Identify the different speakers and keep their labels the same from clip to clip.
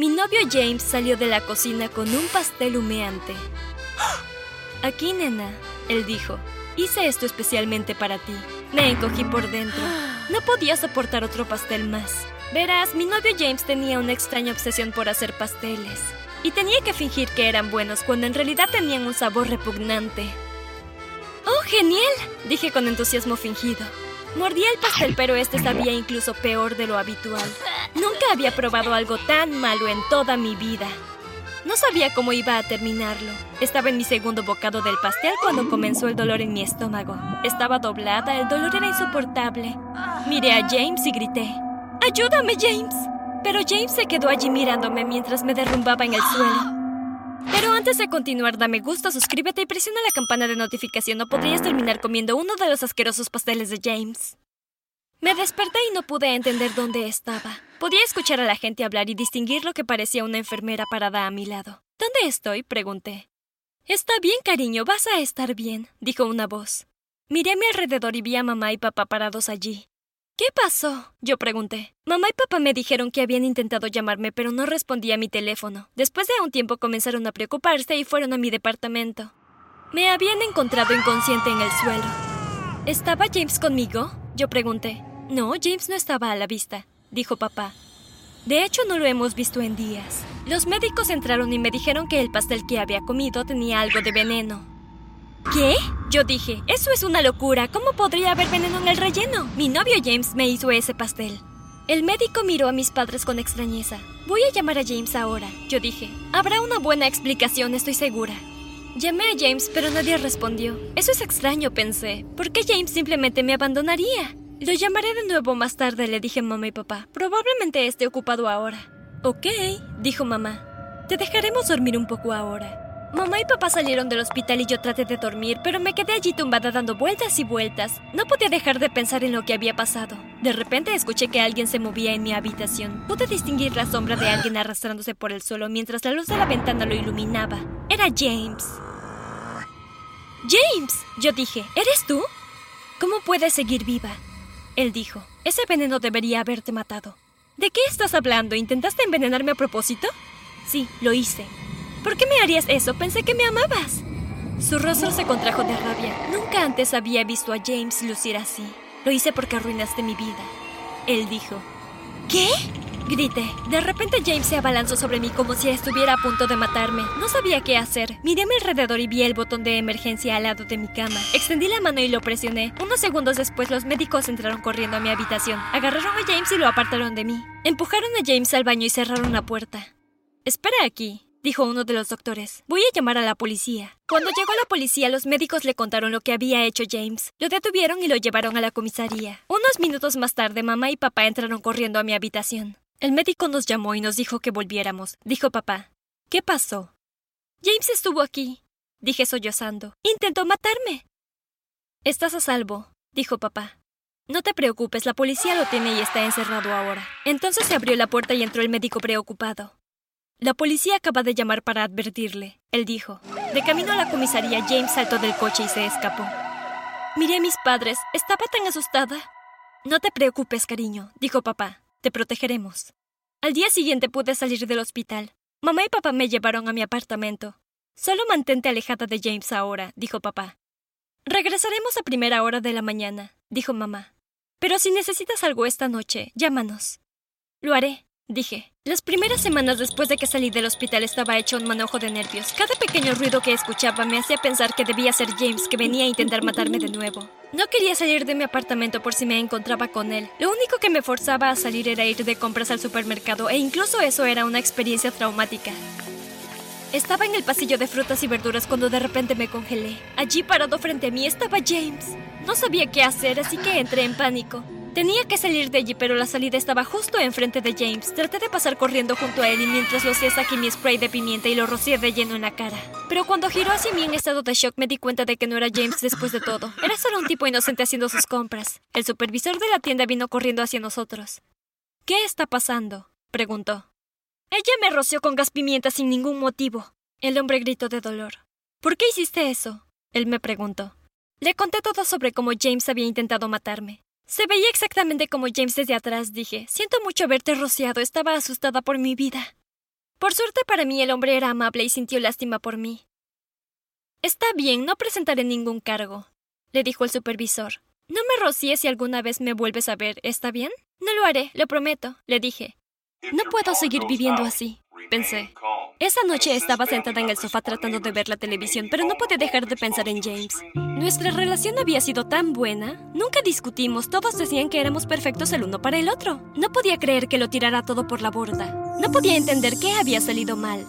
Speaker 1: Mi novio James salió de la cocina con un pastel humeante. Aquí, nena, él dijo. Hice esto especialmente para ti. Me encogí por dentro. No podía soportar otro pastel más. Verás, mi novio James tenía una extraña obsesión por hacer pasteles. Y tenía que fingir que eran buenos cuando en realidad tenían un sabor repugnante. ¡Oh, genial! dije con entusiasmo fingido. Mordí el pastel, pero este sabía incluso peor de lo habitual. Nunca había probado algo tan malo en toda mi vida. No sabía cómo iba a terminarlo. Estaba en mi segundo bocado del pastel cuando comenzó el dolor en mi estómago. Estaba doblada, el dolor era insoportable. Miré a James y grité, ¡Ayúdame, James! Pero James se quedó allí mirándome mientras me derrumbaba en el suelo. Pero antes de continuar, dame gusto, suscríbete y presiona la campana de notificación o podrías terminar comiendo uno de los asquerosos pasteles de James. Me desperté y no pude entender dónde estaba. Podía escuchar a la gente hablar y distinguir lo que parecía una enfermera parada a mi lado. ¿Dónde estoy? pregunté. Está bien, cariño, vas a estar bien, dijo una voz. Miré a mi alrededor y vi a mamá y papá parados allí. ¿Qué pasó? Yo pregunté. Mamá y papá me dijeron que habían intentado llamarme, pero no respondía a mi teléfono. Después de un tiempo comenzaron a preocuparse y fueron a mi departamento. Me habían encontrado inconsciente en el suelo. ¿Estaba James conmigo? Yo pregunté. No, James no estaba a la vista, dijo papá. De hecho, no lo hemos visto en días. Los médicos entraron y me dijeron que el pastel que había comido tenía algo de veneno. ¿Qué? Yo dije, eso es una locura. ¿Cómo podría haber veneno en el relleno? Mi novio James me hizo ese pastel. El médico miró a mis padres con extrañeza. Voy a llamar a James ahora, yo dije. Habrá una buena explicación, estoy segura. Llamé a James, pero nadie respondió. Eso es extraño, pensé. ¿Por qué James simplemente me abandonaría? Lo llamaré de nuevo más tarde, le dije a mamá y papá. Probablemente esté ocupado ahora. Ok, dijo mamá. Te dejaremos dormir un poco ahora. Mamá y papá salieron del hospital y yo traté de dormir, pero me quedé allí tumbada dando vueltas y vueltas. No podía dejar de pensar en lo que había pasado. De repente escuché que alguien se movía en mi habitación. Pude distinguir la sombra de alguien arrastrándose por el suelo mientras la luz de la ventana lo iluminaba. Era James. James, yo dije, ¿eres tú? ¿Cómo puedes seguir viva? Él dijo, ese veneno debería haberte matado. ¿De qué estás hablando? ¿Intentaste envenenarme a propósito? Sí, lo hice. ¿Por qué me harías eso? Pensé que me amabas. Su rostro se contrajo de rabia. Nunca antes había visto a James lucir así. Lo hice porque arruinaste mi vida. Él dijo. ¿Qué? Grité. De repente James se abalanzó sobre mí como si estuviera a punto de matarme. No sabía qué hacer. Miré a mi alrededor y vi el botón de emergencia al lado de mi cama. Extendí la mano y lo presioné. Unos segundos después los médicos entraron corriendo a mi habitación. Agarraron a James y lo apartaron de mí. Empujaron a James al baño y cerraron la puerta. Espera aquí, dijo uno de los doctores. Voy a llamar a la policía. Cuando llegó la policía, los médicos le contaron lo que había hecho James. Lo detuvieron y lo llevaron a la comisaría. Unos minutos más tarde, mamá y papá entraron corriendo a mi habitación. El médico nos llamó y nos dijo que volviéramos, dijo papá. ¿Qué pasó? James estuvo aquí, dije sollozando. Intentó matarme. Estás a salvo, dijo papá. No te preocupes, la policía lo tiene y está encerrado ahora. Entonces se abrió la puerta y entró el médico preocupado. La policía acaba de llamar para advertirle, él dijo. De camino a la comisaría, James saltó del coche y se escapó. Miré a mis padres. Estaba tan asustada. No te preocupes, cariño, dijo papá. Te protegeremos. Al día siguiente pude salir del hospital. Mamá y papá me llevaron a mi apartamento. Solo mantente alejada de James ahora, dijo papá. Regresaremos a primera hora de la mañana, dijo mamá. Pero si necesitas algo esta noche, llámanos. Lo haré, dije. Las primeras semanas después de que salí del hospital estaba hecho un manojo de nervios. Cada pequeño ruido que escuchaba me hacía pensar que debía ser James que venía a intentar matarme de nuevo. No quería salir de mi apartamento por si me encontraba con él. Lo único que me forzaba a salir era ir de compras al supermercado e incluso eso era una experiencia traumática. Estaba en el pasillo de frutas y verduras cuando de repente me congelé. Allí parado frente a mí estaba James. No sabía qué hacer, así que entré en pánico. Tenía que salir de allí, pero la salida estaba justo enfrente de James. Traté de pasar corriendo junto a él y mientras lo hacía saqué mi spray de pimienta y lo rocié de lleno en la cara. Pero cuando giró hacia mí en estado de shock me di cuenta de que no era James después de todo. Era solo un tipo inocente haciendo sus compras. El supervisor de la tienda vino corriendo hacia nosotros. ¿Qué está pasando? preguntó. Ella me roció con gas pimienta sin ningún motivo. El hombre gritó de dolor. ¿Por qué hiciste eso? Él me preguntó. Le conté todo sobre cómo James había intentado matarme. Se veía exactamente como James desde atrás, dije. Siento mucho haberte rociado, estaba asustada por mi vida. Por suerte para mí el hombre era amable y sintió lástima por mí. Está bien, no presentaré ningún cargo, le dijo el supervisor. No me rocíes si alguna vez me vuelves a ver, ¿está bien? No lo haré, lo prometo, le dije. No puedo seguir viviendo así, pensé. Esa noche estaba sentada en el sofá tratando de ver la televisión, pero no pude dejar de pensar en James. Nuestra relación había sido tan buena. Nunca discutimos, todos decían que éramos perfectos el uno para el otro. No podía creer que lo tirara todo por la borda. No podía entender qué había salido mal.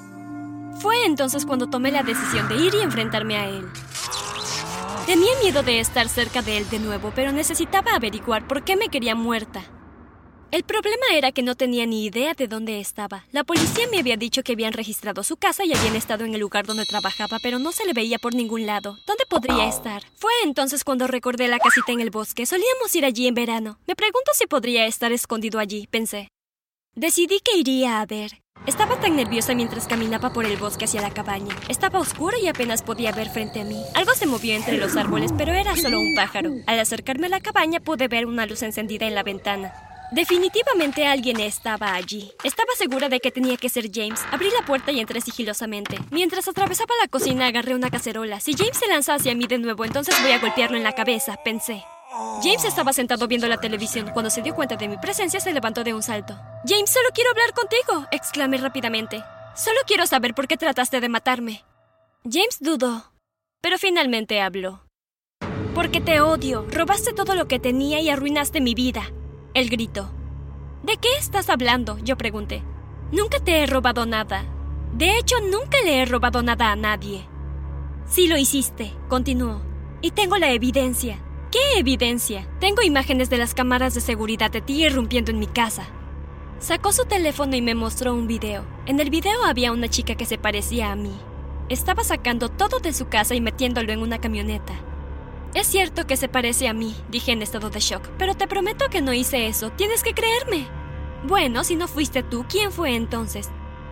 Speaker 1: Fue entonces cuando tomé la decisión de ir y enfrentarme a él. Tenía miedo de estar cerca de él de nuevo, pero necesitaba averiguar por qué me quería muerta. El problema era que no tenía ni idea de dónde estaba. La policía me había dicho que habían registrado su casa y habían estado en el lugar donde trabajaba, pero no se le veía por ningún lado. ¿Dónde podría estar? Fue entonces cuando recordé la casita en el bosque. Solíamos ir allí en verano. Me pregunto si podría estar escondido allí, pensé. Decidí que iría a ver. Estaba tan nerviosa mientras caminaba por el bosque hacia la cabaña. Estaba oscuro y apenas podía ver frente a mí. Algo se movió entre los árboles, pero era solo un pájaro. Al acercarme a la cabaña pude ver una luz encendida en la ventana. Definitivamente alguien estaba allí. Estaba segura de que tenía que ser James. Abrí la puerta y entré sigilosamente. Mientras atravesaba la cocina agarré una cacerola. Si James se lanza hacia mí de nuevo, entonces voy a golpearlo en la cabeza, pensé. James estaba sentado viendo la televisión. Cuando se dio cuenta de mi presencia, se levantó de un salto. James, solo quiero hablar contigo, exclamé rápidamente. Solo quiero saber por qué trataste de matarme. James dudó, pero finalmente habló. Porque te odio. Robaste todo lo que tenía y arruinaste mi vida. Él gritó. ¿De qué estás hablando? Yo pregunté. Nunca te he robado nada. De hecho, nunca le he robado nada a nadie. Sí lo hiciste, continuó. Y tengo la evidencia. ¿Qué evidencia? Tengo imágenes de las cámaras de seguridad de ti irrumpiendo en mi casa. Sacó su teléfono y me mostró un video. En el video había una chica que se parecía a mí. Estaba sacando todo de su casa y metiéndolo en una camioneta. Es cierto que se parece a mí, dije en estado de shock, pero te prometo que no hice eso. Tienes que creerme. Bueno, si no fuiste tú, ¿quién fue entonces?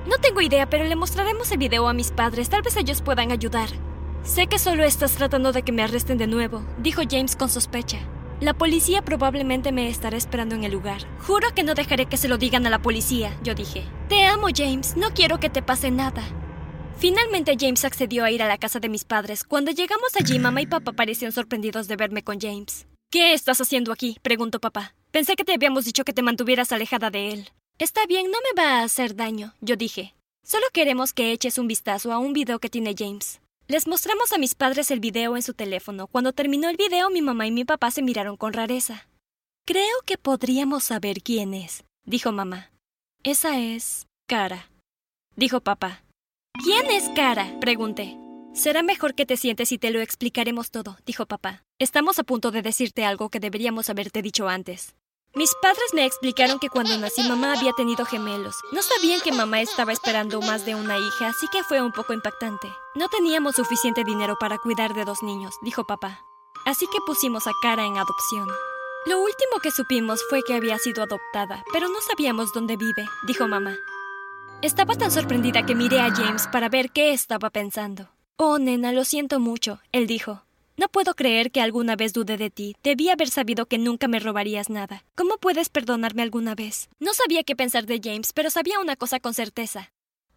Speaker 1: No tengo idea, pero le mostraremos el video a mis padres. Tal vez ellos puedan ayudar. Sé que solo estás tratando de que me arresten de nuevo, dijo James con sospecha. La policía probablemente me estará esperando en el lugar. Juro que no dejaré que se lo digan a la policía, yo dije. Te amo, James, no quiero que te pase nada. Finalmente James accedió a ir a la casa de mis padres. Cuando llegamos allí, mamá y papá parecían sorprendidos de verme con James. ¿Qué estás haciendo aquí? preguntó papá. Pensé que te habíamos dicho que te mantuvieras alejada de él. Está bien, no me va a hacer daño, yo dije. Solo queremos que eches un vistazo a un video que tiene James. Les mostramos a mis padres el video en su teléfono. Cuando terminó el video, mi mamá y mi papá se miraron con rareza. Creo que podríamos saber quién es, dijo mamá. Esa es Cara, dijo papá. ¿Quién es Cara? pregunté. Será mejor que te sientes y te lo explicaremos todo, dijo papá. Estamos a punto de decirte algo que deberíamos haberte dicho antes. Mis padres me explicaron que cuando nací mamá había tenido gemelos. No sabían que mamá estaba esperando más de una hija, así que fue un poco impactante. No teníamos suficiente dinero para cuidar de dos niños, dijo papá. Así que pusimos a Cara en adopción. Lo último que supimos fue que había sido adoptada, pero no sabíamos dónde vive, dijo mamá. Estaba tan sorprendida que miré a James para ver qué estaba pensando. Oh, nena, lo siento mucho, él dijo. No puedo creer que alguna vez dude de ti. Debí haber sabido que nunca me robarías nada. ¿Cómo puedes perdonarme alguna vez? No sabía qué pensar de James, pero sabía una cosa con certeza.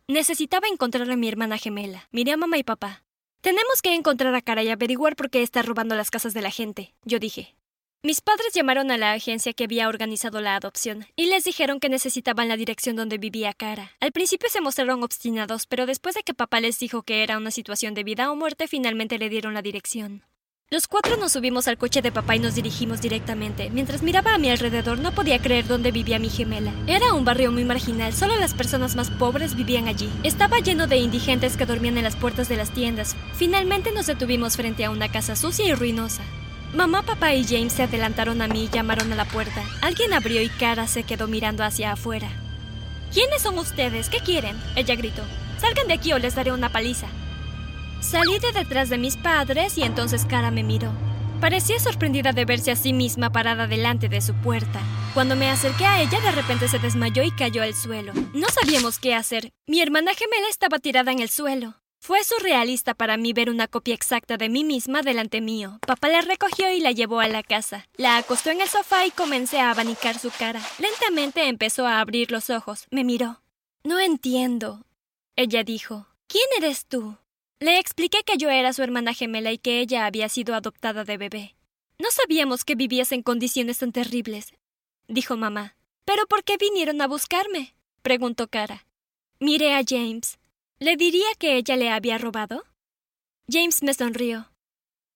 Speaker 1: Necesitaba encontrar a mi hermana gemela. Miré a mamá y papá. Tenemos que encontrar a Cara y averiguar por qué está robando las casas de la gente, yo dije. Mis padres llamaron a la agencia que había organizado la adopción y les dijeron que necesitaban la dirección donde vivía Cara. Al principio se mostraron obstinados, pero después de que papá les dijo que era una situación de vida o muerte, finalmente le dieron la dirección. Los cuatro nos subimos al coche de papá y nos dirigimos directamente. Mientras miraba a mi alrededor no podía creer dónde vivía mi gemela. Era un barrio muy marginal, solo las personas más pobres vivían allí. Estaba lleno de indigentes que dormían en las puertas de las tiendas. Finalmente nos detuvimos frente a una casa sucia y ruinosa. Mamá, papá y James se adelantaron a mí y llamaron a la puerta. Alguien abrió y Cara se quedó mirando hacia afuera. ¿Quiénes son ustedes? ¿Qué quieren? Ella gritó. Salgan de aquí o les daré una paliza. Salí de detrás de mis padres y entonces Cara me miró. Parecía sorprendida de verse a sí misma parada delante de su puerta. Cuando me acerqué a ella, de repente se desmayó y cayó al suelo. No sabíamos qué hacer. Mi hermana gemela estaba tirada en el suelo. Fue surrealista para mí ver una copia exacta de mí misma delante mío. Papá la recogió y la llevó a la casa. La acostó en el sofá y comencé a abanicar su cara. Lentamente empezó a abrir los ojos. Me miró. No entiendo. Ella dijo, ¿Quién eres tú? Le expliqué que yo era su hermana gemela y que ella había sido adoptada de bebé. No sabíamos que vivías en condiciones tan terribles, dijo mamá. ¿Pero por qué vinieron a buscarme? preguntó Cara. Miré a James. ¿Le diría que ella le había robado? James me sonrió.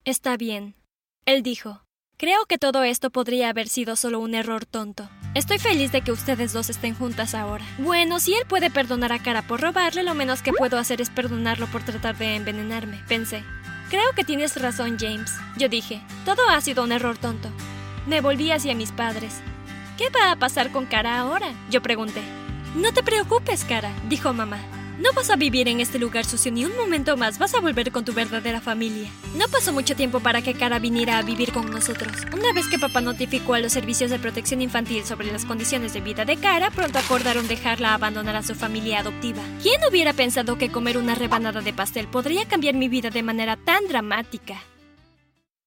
Speaker 1: Está bien. Él dijo. Creo que todo esto podría haber sido solo un error tonto. Estoy feliz de que ustedes dos estén juntas ahora. Bueno, si él puede perdonar a Cara por robarle, lo menos que puedo hacer es perdonarlo por tratar de envenenarme, pensé. Creo que tienes razón, James. Yo dije, todo ha sido un error tonto. Me volví hacia mis padres. ¿Qué va a pasar con Cara ahora? Yo pregunté. No te preocupes, Cara, dijo mamá. No vas a vivir en este lugar sucio ni un momento más, vas a volver con tu verdadera familia. No pasó mucho tiempo para que Cara viniera a vivir con nosotros. Una vez que papá notificó a los servicios de protección infantil sobre las condiciones de vida de Cara, pronto acordaron dejarla abandonar a su familia adoptiva. ¿Quién hubiera pensado que comer una rebanada de pastel podría cambiar mi vida de manera tan dramática?